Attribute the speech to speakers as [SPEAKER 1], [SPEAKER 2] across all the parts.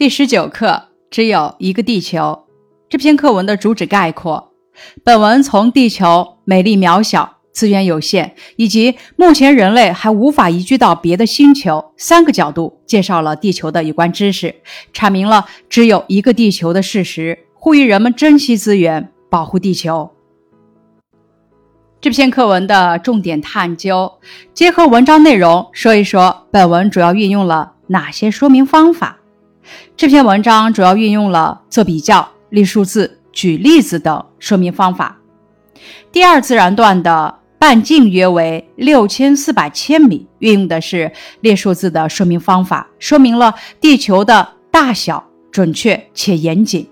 [SPEAKER 1] 第十九课只有一个地球。这篇课文的主旨概括：本文从地球美丽渺小、资源有限，以及目前人类还无法移居到别的星球三个角度介绍了地球的有关知识，阐明了只有一个地球的事实，呼吁人们珍惜资源，保护地球。这篇课文的重点探究，结合文章内容说一说本文主要运用了哪些说明方法。这篇文章主要运用了做比较、列数字、举例子等说明方法。第二自然段的半径约为六千四百千米，运用的是列数字的说明方法，说明了地球的大小准确且严谨。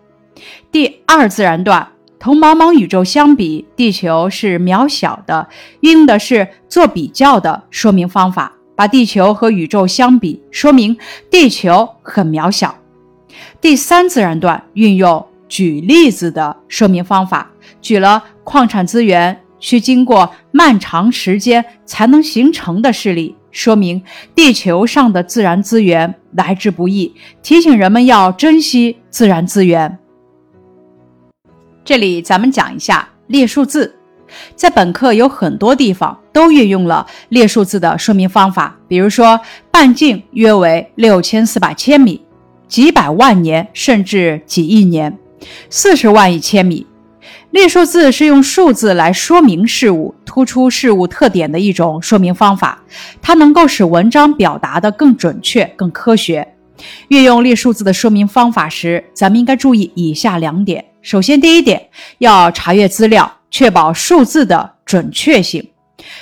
[SPEAKER 1] 第二自然段同茫茫宇宙相比，地球是渺小的，运用的是做比较的说明方法。把地球和宇宙相比，说明地球很渺小。第三自然段运用举例子的说明方法，举了矿产资源需经过漫长时间才能形成的事例，说明地球上的自然资源来之不易，提醒人们要珍惜自然资源。这里咱们讲一下列数字。在本课有很多地方都运用了列数字的说明方法，比如说半径约为六千四百千米，几百万年甚至几亿年，四十万亿千米。列数字是用数字来说明事物、突出事物特点的一种说明方法，它能够使文章表达的更准确、更科学。运用列数字的说明方法时，咱们应该注意以下两点：首先，第一点要查阅资料。确保数字的准确性。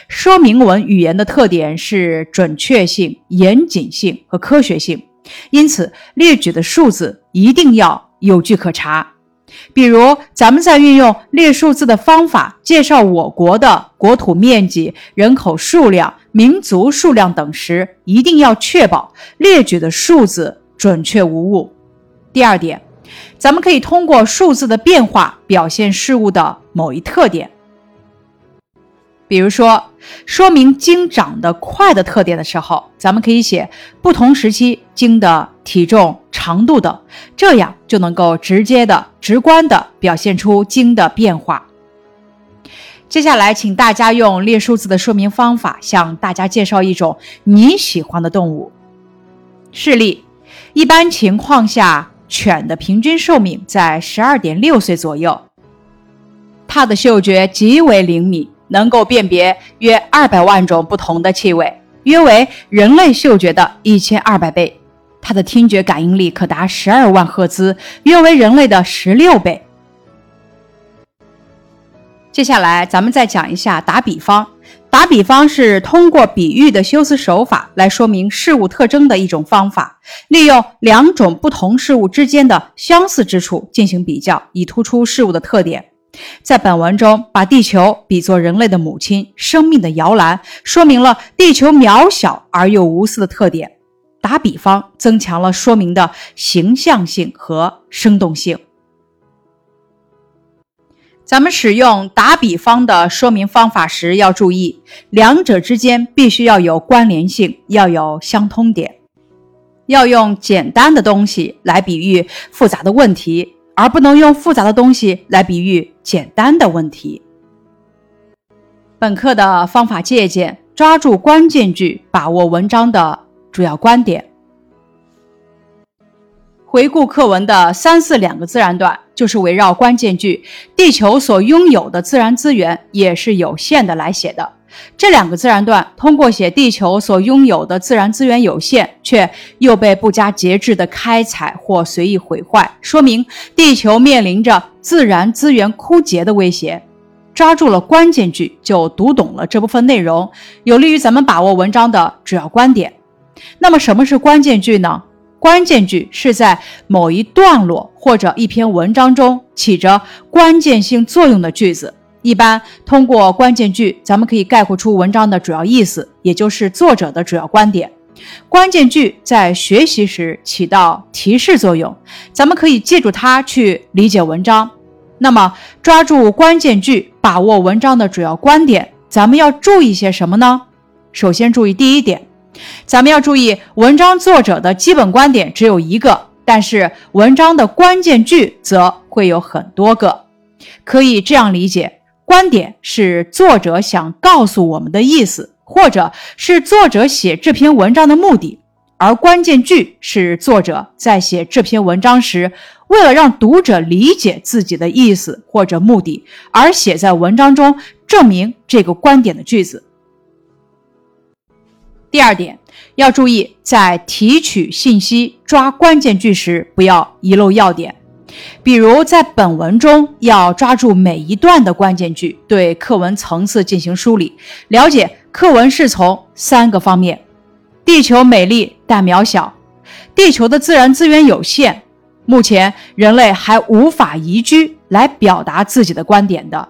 [SPEAKER 1] 说明文语言的特点是准确性、严谨性和科学性，因此列举的数字一定要有据可查。比如，咱们在运用列数字的方法介绍我国的国土面积、人口数量、民族数量等时，一定要确保列举的数字准确无误。第二点。咱们可以通过数字的变化表现事物的某一特点，比如说说明鲸长得快的特点的时候，咱们可以写不同时期鲸的体重、长度等，这样就能够直接的、直观的表现出鲸的变化。接下来，请大家用列数字的说明方法向大家介绍一种你喜欢的动物。示例：一般情况下。犬的平均寿命在十二点六岁左右，它的嗅觉极为灵敏，能够辨别约二百万种不同的气味，约为人类嗅觉的一千二百倍。它的听觉感应力可达十二万赫兹，约为人类的十六倍。接下来，咱们再讲一下打比方。打比方是通过比喻的修辞手法来说明事物特征的一种方法，利用两种不同事物之间的相似之处进行比较，以突出事物的特点。在本文中，把地球比作人类的母亲，生命的摇篮，说明了地球渺小而又无私的特点。打比方增强了说明的形象性和生动性。咱们使用打比方的说明方法时，要注意两者之间必须要有关联性，要有相通点。要用简单的东西来比喻复杂的问题，而不能用复杂的东西来比喻简单的问题。本课的方法借鉴：抓住关键句，把握文章的主要观点。回顾课文的三四两个自然段。就是围绕关键句“地球所拥有的自然资源也是有限的”来写的。这两个自然段通过写地球所拥有的自然资源有限，却又被不加节制的开采或随意毁坏，说明地球面临着自然资源枯竭的威胁。抓住了关键句，就读懂了这部分内容，有利于咱们把握文章的主要观点。那么，什么是关键句呢？关键句是在某一段落或者一篇文章中起着关键性作用的句子。一般通过关键句，咱们可以概括出文章的主要意思，也就是作者的主要观点。关键句在学习时起到提示作用，咱们可以借助它去理解文章。那么，抓住关键句，把握文章的主要观点，咱们要注意些什么呢？首先注意第一点。咱们要注意，文章作者的基本观点只有一个，但是文章的关键句则会有很多个。可以这样理解：观点是作者想告诉我们的意思，或者是作者写这篇文章的目的；而关键句是作者在写这篇文章时，为了让读者理解自己的意思或者目的而写在文章中，证明这个观点的句子。第二点，要注意在提取信息、抓关键句时，不要遗漏要点。比如，在本文中要抓住每一段的关键句，对课文层次进行梳理，了解课文是从三个方面：地球美丽但渺小，地球的自然资源有限，目前人类还无法移居来表达自己的观点的。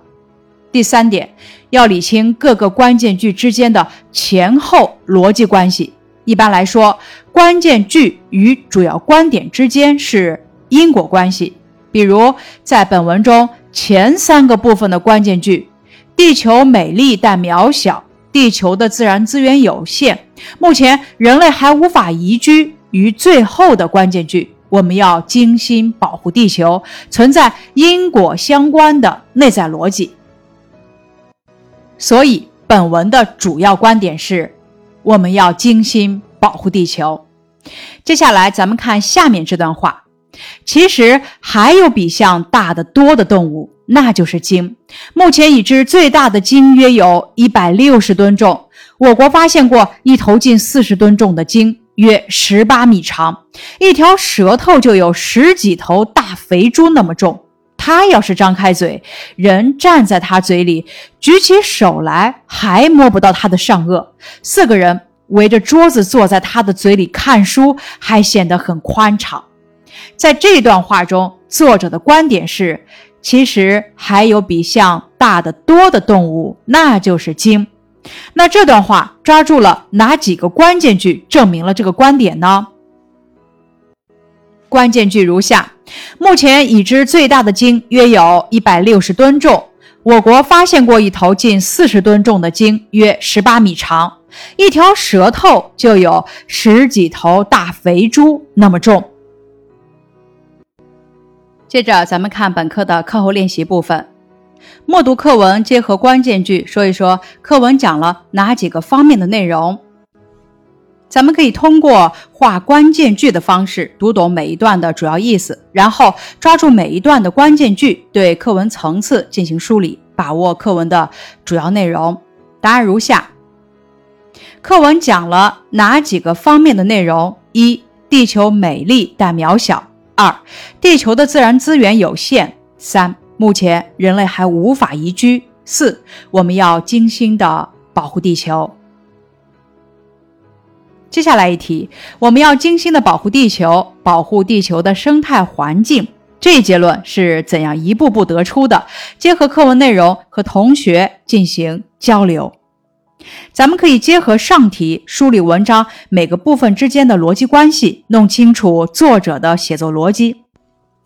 [SPEAKER 1] 第三点，要理清各个关键句之间的前后逻辑关系。一般来说，关键句与主要观点之间是因果关系。比如，在本文中前三个部分的关键句“地球美丽但渺小”“地球的自然资源有限”“目前人类还无法移居”与最后的关键句“我们要精心保护地球”存在因果相关的内在逻辑。所以，本文的主要观点是：我们要精心保护地球。接下来，咱们看下面这段话。其实还有比象大得多的动物，那就是鲸。目前已知最大的鲸约有一百六十吨重。我国发现过一头近四十吨重的鲸，约十八米长，一条舌头就有十几头大肥猪那么重。他要是张开嘴，人站在他嘴里，举起手来还摸不到他的上颚。四个人围着桌子坐在他的嘴里看书，还显得很宽敞。在这段话中，作者的观点是：其实还有比象大得多的动物，那就是鲸。那这段话抓住了哪几个关键句，证明了这个观点呢？关键句如下。目前已知最大的鲸约有一百六十吨重。我国发现过一头近四十吨重的鲸，约十八米长，一条舌头就有十几头大肥猪那么重。接着，咱们看本课的课后练习部分，默读课文，结合关键句，说一说课文讲了哪几个方面的内容。咱们可以通过画关键句的方式读懂每一段的主要意思，然后抓住每一段的关键句，对课文层次进行梳理，把握课文的主要内容。答案如下：课文讲了哪几个方面的内容？一、地球美丽但渺小；二、地球的自然资源有限；三、目前人类还无法移居；四、我们要精心的保护地球。接下来一题，我们要精心的保护地球，保护地球的生态环境。这一结论是怎样一步步得出的？结合课文内容和同学进行交流。咱们可以结合上题梳理文章每个部分之间的逻辑关系，弄清楚作者的写作逻辑，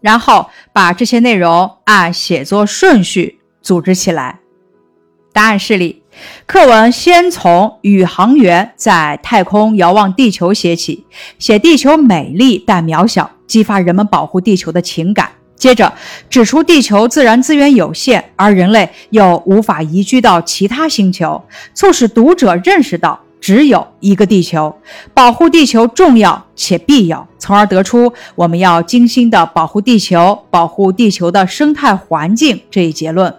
[SPEAKER 1] 然后把这些内容按写作顺序组织起来。答案示例。课文先从宇航员在太空遥望地球写起，写地球美丽但渺小，激发人们保护地球的情感。接着指出地球自然资源有限，而人类又无法移居到其他星球，促使读者认识到只有一个地球，保护地球重要且必要，从而得出我们要精心的保护地球，保护地球的生态环境这一结论。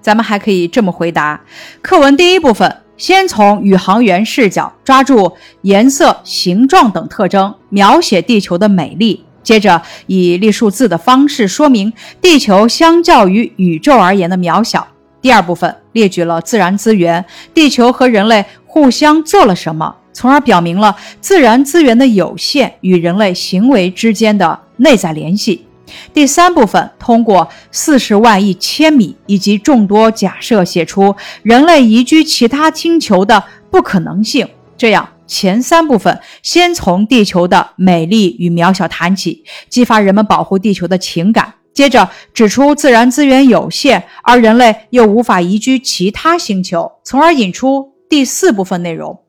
[SPEAKER 1] 咱们还可以这么回答：课文第一部分，先从宇航员视角抓住颜色、形状等特征，描写地球的美丽；接着以列数字的方式说明地球相较于宇宙而言的渺小。第二部分列举了自然资源，地球和人类互相做了什么，从而表明了自然资源的有限与人类行为之间的内在联系。第三部分通过四十万亿千米以及众多假设写出人类移居其他星球的不可能性。这样，前三部分先从地球的美丽与渺小谈起，激发人们保护地球的情感；接着指出自然资源有限，而人类又无法移居其他星球，从而引出第四部分内容，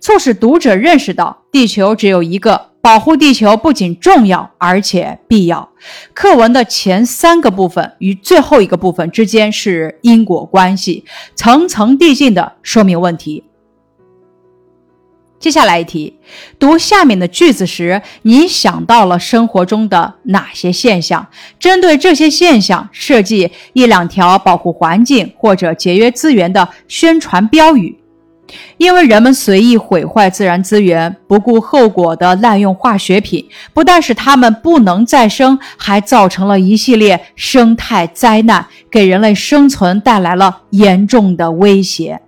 [SPEAKER 1] 促使读者认识到地球只有一个。保护地球不仅重要，而且必要。课文的前三个部分与最后一个部分之间是因果关系，层层递进的说明问题。接下来一题，读下面的句子时，你想到了生活中的哪些现象？针对这些现象，设计一两条保护环境或者节约资源的宣传标语。因为人们随意毁坏自然资源、不顾后果的滥用化学品，不但使它们不能再生，还造成了一系列生态灾难，给人类生存带来了严重的威胁。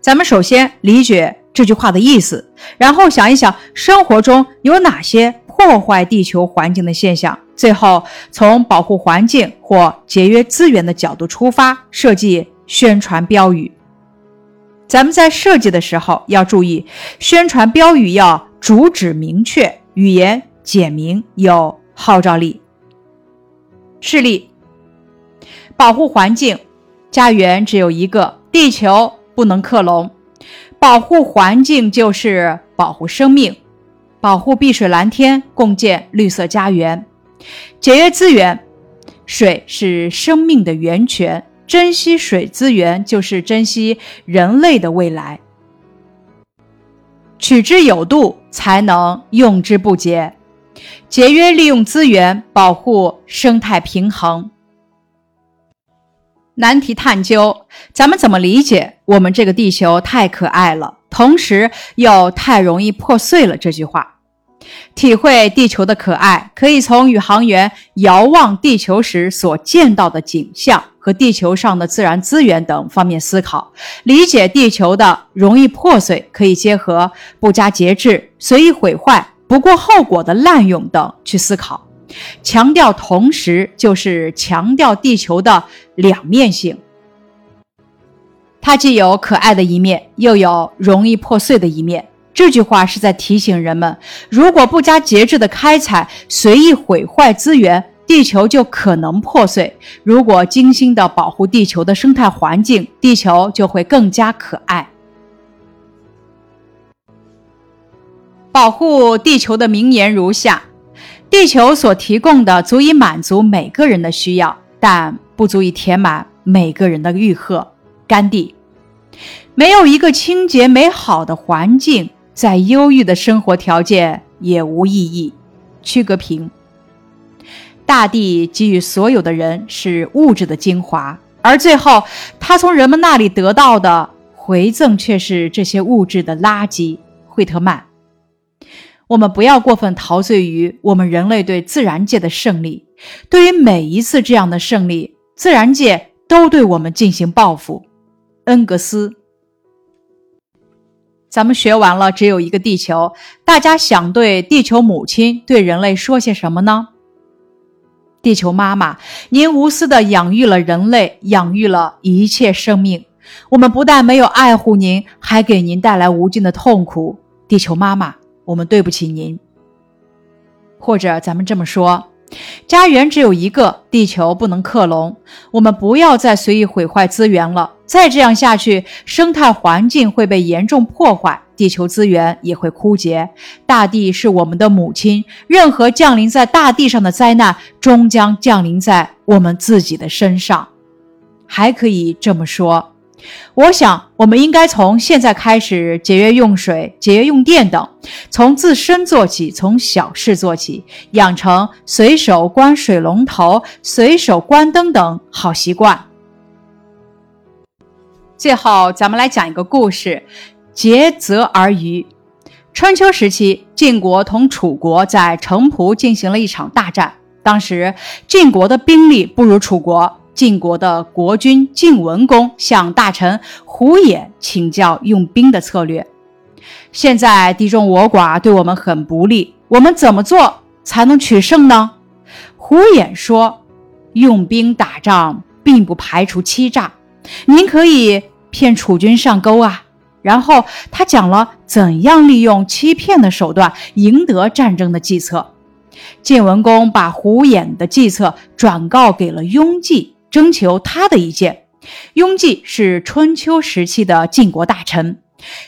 [SPEAKER 1] 咱们首先理解这句话的意思，然后想一想生活中有哪些破坏地球环境的现象，最后从保护环境或节约资源的角度出发，设计宣传标语。咱们在设计的时候要注意，宣传标语要主旨明确，语言简明有号召力。示例：保护环境，家园只有一个，地球不能克隆。保护环境就是保护生命，保护碧水蓝天，共建绿色家园。节约资源，水是生命的源泉。珍惜水资源，就是珍惜人类的未来。取之有度，才能用之不竭。节约利用资源，保护生态平衡。难题探究：咱们怎么理解“我们这个地球太可爱了，同时又太容易破碎了”这句话？体会地球的可爱，可以从宇航员遥望地球时所见到的景象和地球上的自然资源等方面思考；理解地球的容易破碎，可以结合不加节制、随意毁坏、不顾后果的滥用等去思考。强调同时，就是强调地球的两面性，它既有可爱的一面，又有容易破碎的一面。这句话是在提醒人们：如果不加节制的开采、随意毁坏资源，地球就可能破碎；如果精心的保护地球的生态环境，地球就会更加可爱。保护地球的名言如下：地球所提供的足以满足每个人的需要，但不足以填满每个人的欲壑。甘地。没有一个清洁美好的环境。再优裕的生活条件也无意义。屈格平，大地给予所有的人是物质的精华，而最后他从人们那里得到的回赠却是这些物质的垃圾。惠特曼，我们不要过分陶醉于我们人类对自然界的胜利。对于每一次这样的胜利，自然界都对我们进行报复。恩格斯。咱们学完了，只有一个地球。大家想对地球母亲、对人类说些什么呢？地球妈妈，您无私的养育了人类，养育了一切生命。我们不但没有爱护您，还给您带来无尽的痛苦。地球妈妈，我们对不起您。或者咱们这么说。家园只有一个，地球不能克隆。我们不要再随意毁坏资源了，再这样下去，生态环境会被严重破坏，地球资源也会枯竭。大地是我们的母亲，任何降临在大地上的灾难，终将降临在我们自己的身上。还可以这么说。我想，我们应该从现在开始节约用水、节约用电等，从自身做起，从小事做起，养成随手关水龙头、随手关灯等好习惯。最后，咱们来讲一个故事：竭泽而渔。春秋时期，晋国同楚国在城濮进行了一场大战。当时，晋国的兵力不如楚国。晋国的国君晋文公向大臣胡衍请教用兵的策略。现在敌众我寡，对我们很不利，我们怎么做才能取胜呢？胡衍说：“用兵打仗并不排除欺诈，您可以骗楚军上钩啊。”然后他讲了怎样利用欺骗的手段赢得战争的计策。晋文公把胡衍的计策转告给了雍季。征求他的意见。雍季是春秋时期的晋国大臣。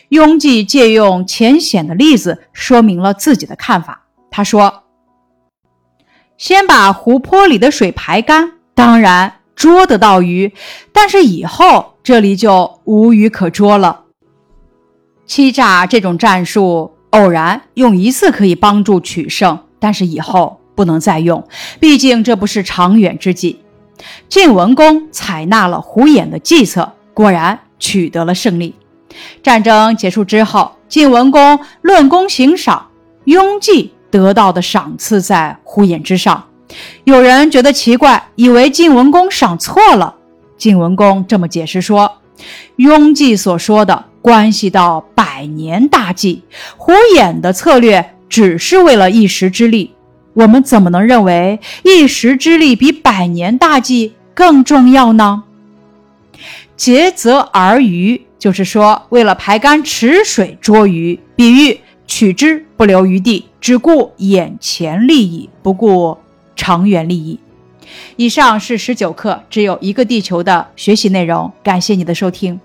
[SPEAKER 1] 雍济借用浅显的例子说明了自己的看法。他说：“先把湖泊里的水排干，当然捉得到鱼，但是以后这里就无鱼可捉了。欺诈这种战术，偶然用一次可以帮助取胜，但是以后不能再用，毕竟这不是长远之计。”晋文公采纳了胡衍的计策，果然取得了胜利。战争结束之后，晋文公论功行赏，雍济得到的赏赐在胡衍之上。有人觉得奇怪，以为晋文公赏错了。晋文公这么解释说：“雍济所说的关系到百年大计，胡衍的策略只是为了一时之利。我们怎么能认为一时之利比百年大计更重要呢？”竭泽而渔。就是说，为了排干池水捉鱼，比喻取之不留余地，只顾眼前利益，不顾长远利益。以上是十九课只有一个地球的学习内容，感谢你的收听。